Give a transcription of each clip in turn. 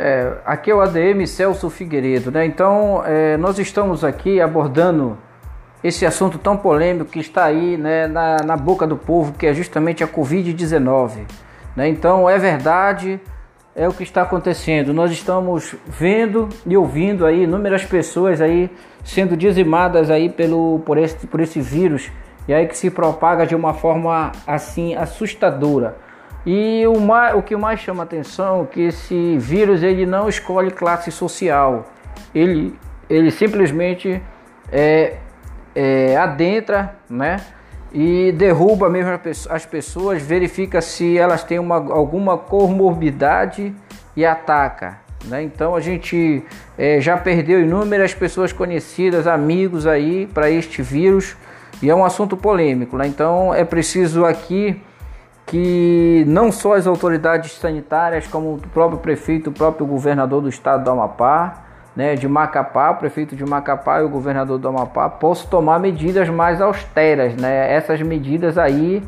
É, aqui é o ADM Celso Figueiredo, né? Então, é, nós estamos aqui abordando esse assunto tão polêmico que está aí né, na, na boca do povo, que é justamente a Covid-19. Né? Então, é verdade, é o que está acontecendo. Nós estamos vendo e ouvindo aí inúmeras pessoas aí sendo dizimadas aí pelo, por, esse, por esse vírus e aí que se propaga de uma forma assim assustadora. E o, mais, o que mais chama atenção é que esse vírus ele não escolhe classe social, ele, ele simplesmente é, é, adentra né, e derruba mesmo as pessoas, verifica se elas têm uma, alguma comorbidade e ataca. Né? Então a gente é, já perdeu inúmeras pessoas conhecidas, amigos aí para este vírus e é um assunto polêmico. Né? Então é preciso aqui que não só as autoridades sanitárias, como o próprio prefeito, o próprio governador do estado do Amapá, né, de Macapá, o prefeito de Macapá e o governador do Amapá possam tomar medidas mais austeras. Né? Essas medidas aí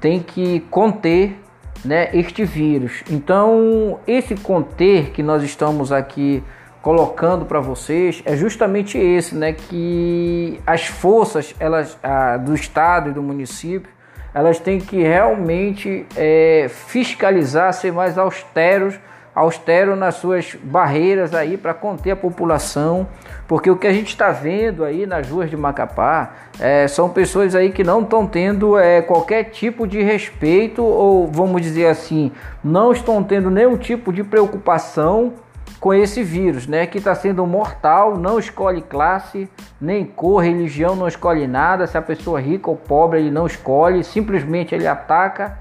tem que conter né, este vírus. Então, esse conter que nós estamos aqui colocando para vocês é justamente esse, né, que as forças elas, a, do estado e do município elas têm que realmente é, fiscalizar, ser mais austeros, austero nas suas barreiras aí para conter a população, porque o que a gente está vendo aí nas ruas de Macapá é, são pessoas aí que não estão tendo é, qualquer tipo de respeito ou vamos dizer assim, não estão tendo nenhum tipo de preocupação com esse vírus, né, que está sendo mortal, não escolhe classe, nem cor, religião, não escolhe nada. Se a pessoa é rica ou pobre, ele não escolhe, simplesmente ele ataca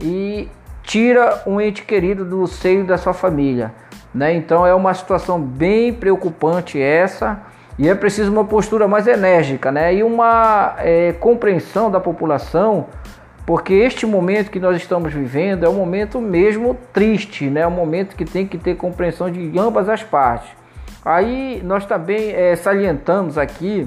e tira um ente querido do seio da sua família, né? Então é uma situação bem preocupante essa e é preciso uma postura mais enérgica, né? E uma é, compreensão da população porque este momento que nós estamos vivendo é um momento mesmo triste, né? É um momento que tem que ter compreensão de ambas as partes. Aí nós também é, salientamos aqui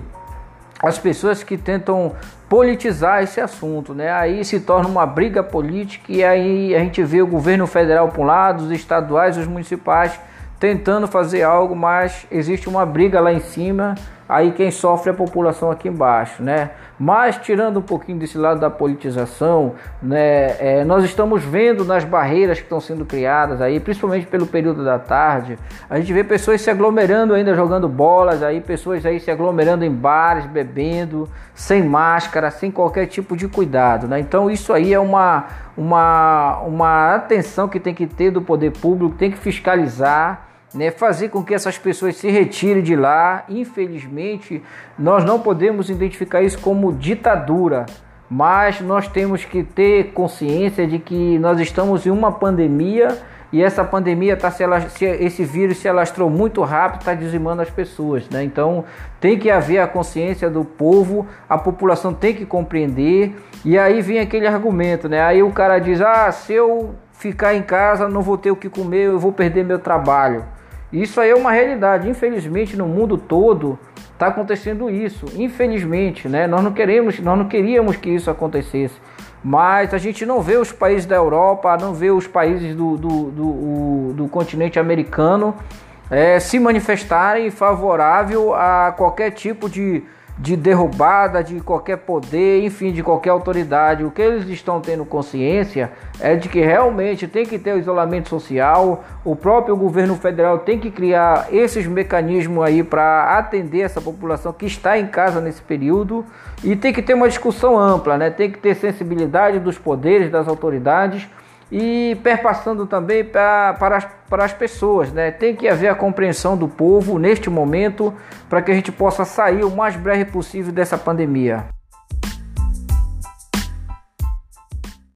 as pessoas que tentam politizar esse assunto, né? Aí se torna uma briga política e aí a gente vê o governo federal por um lado, os estaduais, os municipais tentando fazer algo, mas existe uma briga lá em cima, aí quem sofre é a população aqui embaixo, né? Mas tirando um pouquinho desse lado da politização, né, é, nós estamos vendo nas barreiras que estão sendo criadas aí, principalmente pelo período da tarde, a gente vê pessoas se aglomerando ainda jogando bolas, aí pessoas aí se aglomerando em bares, bebendo, sem máscara, sem qualquer tipo de cuidado, né? Então isso aí é uma uma uma atenção que tem que ter do poder público, tem que fiscalizar né, fazer com que essas pessoas se retirem de lá. Infelizmente, nós não podemos identificar isso como ditadura, mas nós temos que ter consciência de que nós estamos em uma pandemia e essa pandemia tá se, esse vírus se alastrou muito rápido, está dizimando as pessoas, né? Então tem que haver a consciência do povo, a população tem que compreender e aí vem aquele argumento, né? Aí o cara diz: ah, se eu ficar em casa não vou ter o que comer, eu vou perder meu trabalho. Isso aí é uma realidade. Infelizmente, no mundo todo está acontecendo isso. Infelizmente, né? Nós não queremos, nós não queríamos que isso acontecesse. Mas a gente não vê os países da Europa, não vê os países do, do, do, do continente americano é, se manifestarem favorável a qualquer tipo de de derrubada de qualquer poder, enfim, de qualquer autoridade. O que eles estão tendo consciência é de que realmente tem que ter o isolamento social, o próprio governo federal tem que criar esses mecanismos aí para atender essa população que está em casa nesse período e tem que ter uma discussão ampla, né? Tem que ter sensibilidade dos poderes, das autoridades e perpassando também pra, para, as, para as pessoas. Né? Tem que haver a compreensão do povo neste momento para que a gente possa sair o mais breve possível dessa pandemia.